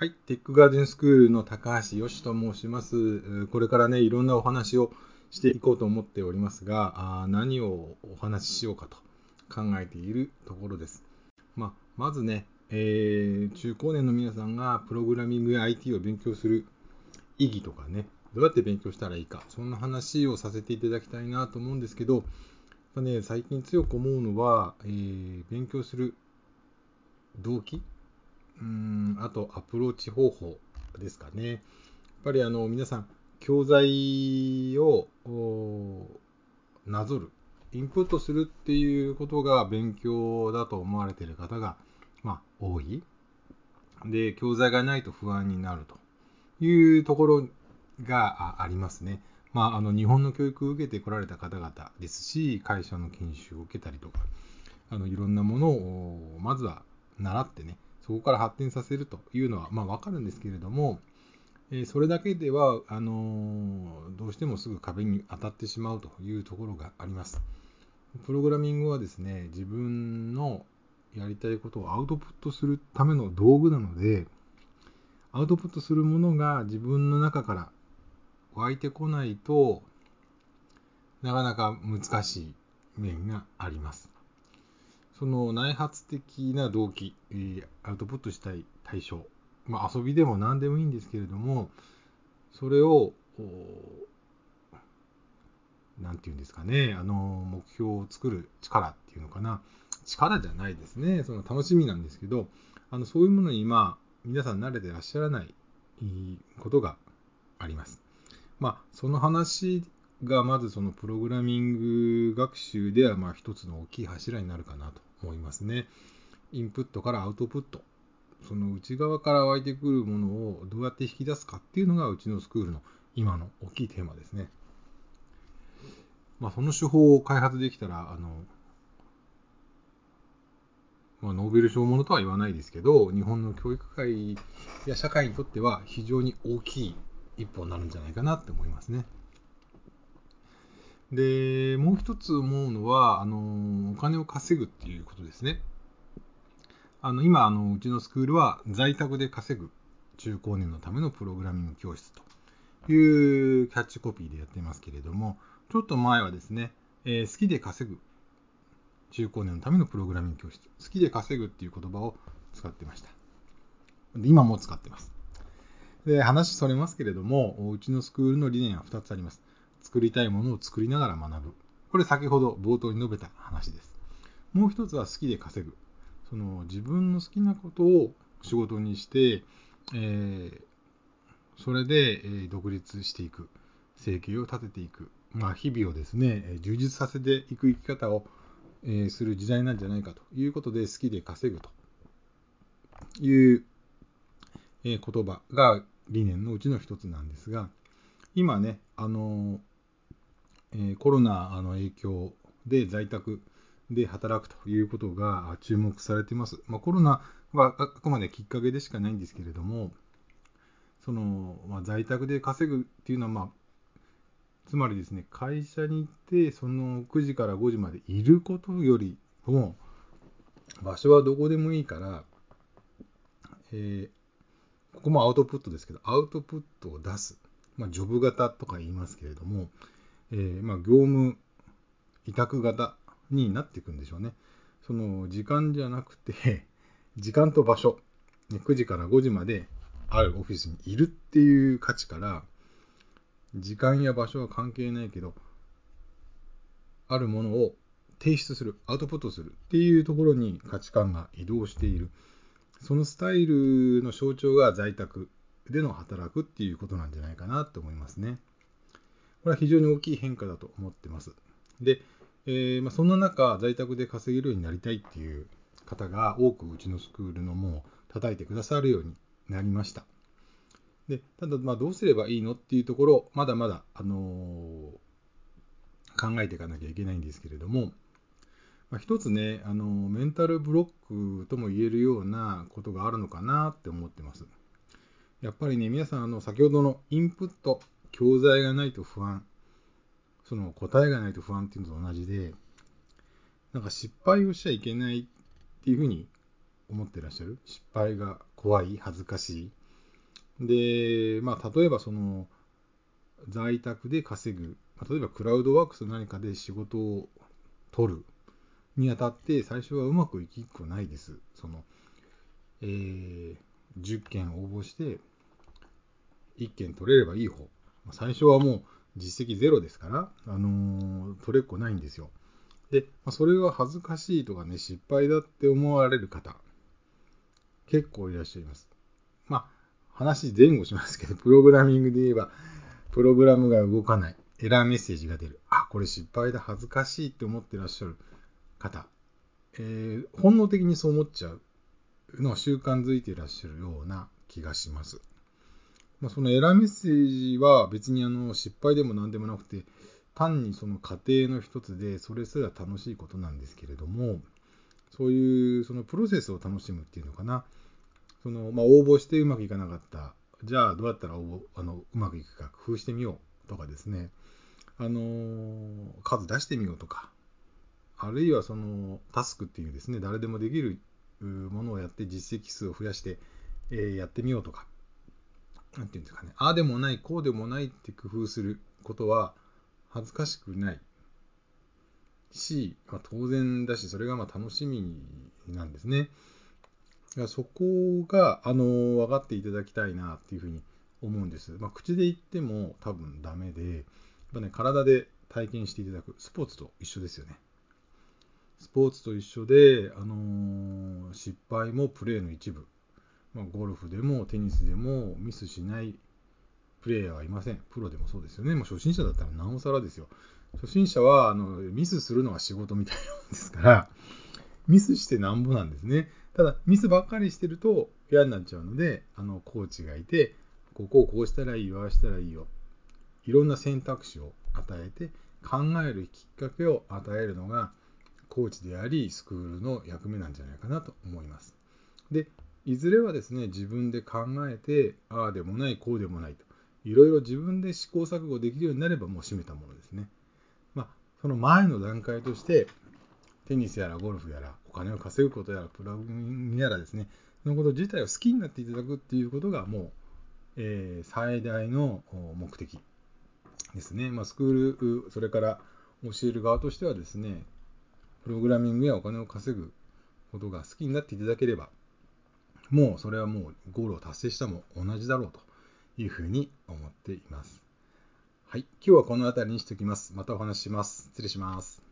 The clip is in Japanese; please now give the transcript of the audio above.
はい、テックガーデンスクールの高橋よしと申します。これからね、いろんなお話をしていこうと思っておりますが、あ何をお話ししようかと考えているところです。まあ、まずね、えー、中高年の皆さんがプログラミングや IT を勉強する意義とかね、どうやって勉強したらいいか、そんな話をさせていただきたいなと思うんですけど、ね、最近強く思うのは、えー、勉強する動機うんあとアプローチ方法ですかね。やっぱりあの皆さん、教材をなぞる、インプットするっていうことが勉強だと思われている方が、まあ、多い。で、教材がないと不安になるというところがありますね。まあ、あの日本の教育を受けてこられた方々ですし、会社の研修を受けたりとか、あのいろんなものをまずは習ってね、そこから発展させるというのは、まあ、分かるんですけれども、えそれだけではあのどうしてもすぐ壁に当たってしまうというところがあります。プログラミングはですね、自分のやりたいことをアウトプットするための道具なので、アウトプットするものが自分の中から湧いてこないとなかなか難しい面があります。その内発的な動機、え、アウトプットしたい対象、まあ、遊びでも何でもいいんですけれども、それを、なんていうんですかね、あの、目標を作る力っていうのかな。力じゃないですね。その楽しみなんですけど、あの、そういうものに今、皆さん慣れてらっしゃらないことがあります。まあ、その話がまずそのプログラミング学習ではまあ一つの大きい柱になるかなと思いますね。インプットからアウトプット。その内側から湧いてくるものをどうやって引き出すかっていうのがうちのスクールの今の大きいテーマですね。まあ、その手法を開発できたら、あの、まあ、ノーベル賞ものとは言わないですけど、日本の教育界や社会にとっては非常に大きい一歩になるんじゃないかなって思いますね。で、もう一つ思うのは、あの、お金を稼ぐっていうことですね。あの、今、あの、うちのスクールは在宅で稼ぐ中高年のためのプログラミング教室というキャッチコピーでやってますけれども、ちょっと前はですね、えー、好きで稼ぐ中高年のためのプログラミング教室、好きで稼ぐっていう言葉を使ってました。で今も使ってます。で、話それますけれども、うちのスクールの理念は2つあります。作りたいものを作りながら学ぶ。これ先ほど冒頭に述べた話です。もう一つは好きで稼ぐ。その自分の好きなことを仕事にして、えー、それで、え、独立していく。生計を立てていく。まあ、日々をですね、充実させていく生き方を、え、する時代なんじゃないかということで、好きで稼ぐという、え言葉が理念のうちの一つなんですが、今ね、あのえコロナの影響で在宅で働くということが注目されています。まあ、コロナはあくまできっかけでしかないんですけれども、そのまあ、在宅で稼ぐっていうのは、まあ、つまりですね、会社に行って、その9時から5時までいることよりも、場所はどこでもいいから、えー、ここもアウトプットですけど、アウトプットを出す。まあ、ジョブ型とか言いますけれども、えー、まあ、業務委託型になっていくんでしょうね。その時間じゃなくて、時間と場所、9時から5時まであるオフィスにいるっていう価値から、時間や場所は関係ないけど、あるものを提出する、アウトプットするっていうところに価値観が移動している。そのスタイルの象徴が在宅での働くっていうことなんじゃないかなと思いますね。これは非常に大きい変化だと思ってます。で、えー、まあ、そんな中、在宅で稼げるようになりたいっていう方が多くうちのスクールの門を叩いてくださるようになりました。でただ、ま、どうすればいいのっていうところ、まだまだ、あのー、考えていかなきゃいけないんですけれども、まあ、一つね、あのメンタルブロックとも言えるようなことがあるのかなって思ってます。やっぱりね、皆さん、あの先ほどのインプット、教材がないと不安、その答えがないと不安っていうのと同じで、なんか失敗をしちゃいけないっていうふうに思ってらっしゃる失敗が怖い、恥ずかしい。で、まあ、例えばその、在宅で稼ぐ、例えばクラウドワークス何かで仕事を取るにあたって、最初はうまくいきっこないです。その、えー、10件応募して、1件取れればいい方。最初はもう実績ゼロですから、あのー、取れっこないんですよ。で、まあ、それは恥ずかしいとかね、失敗だって思われる方、結構いらっしゃいます。まあ、話前後しますけど、プログラミングで言えば、プログラムが動かない、エラーメッセージが出る、あ、これ失敗だ、恥ずかしいって思ってらっしゃる方、えー、本能的にそう思っちゃうのは習慣づいていらっしゃるような気がします。まあ、そのエラーメッセージは別にあの失敗でも何でもなくて、単にその過程の一つで、それすら楽しいことなんですけれども、そういうそのプロセスを楽しむっていうのかな。そのまあ、応募してうまくいかなかった。じゃあどうやったら応募あのうまくいくか工夫してみようとかですね。あの数出してみようとか。あるいはそのタスクっていうですね、誰でもできるものをやって実績数を増やして、えー、やってみようとか。なんていうんですかね。ああでもない、こうでもないって工夫することは、恥ずかしくないし、まあ、当然だし、それがまあ楽しみなんですね。そこが、あの、分かっていただきたいなっていうふうに思うんです。まあ、口で言っても多分ダメで、やっぱね、体で体験していただく。スポーツと一緒ですよね。スポーツと一緒で、あのー、失敗もプレーの一部。まあ、ゴルフでもテニスでもミスしないプレイヤーはいません。プロでもそうですよね。もう初心者だったらなおさらですよ。初心者はあのミスするのが仕事みたいなんですから、ミスしてなんぼなんですね。ただ、ミスばっかりしてると嫌になっちゃうので、あのコーチがいて、ここをこうしたらいいよ、ああしたらいいよ。いろんな選択肢を与えて、考えるきっかけを与えるのが、コーチであり、スクールの役目なんじゃないかなと思います。で、いずれはですね、自分で考えて、ああでもない、こうでもないと。いろいろ自分で試行錯誤できるようになればもう閉めたものですね。まあ、その前の段階として、テニスやらゴルフやら、お金を稼ぐことやら、プラグイングやらですね、そのこと自体を好きになっていただくっていうことがもう、えー、最大の目的ですね。まあ、スクール、それから教える側としてはですね、プログラミングやお金を稼ぐことが好きになっていただければ、もうそれはもうゴールを達成したも同じだろうというふうに思っています。はい。今日はこの辺りにしておきます。またお話しします。失礼します。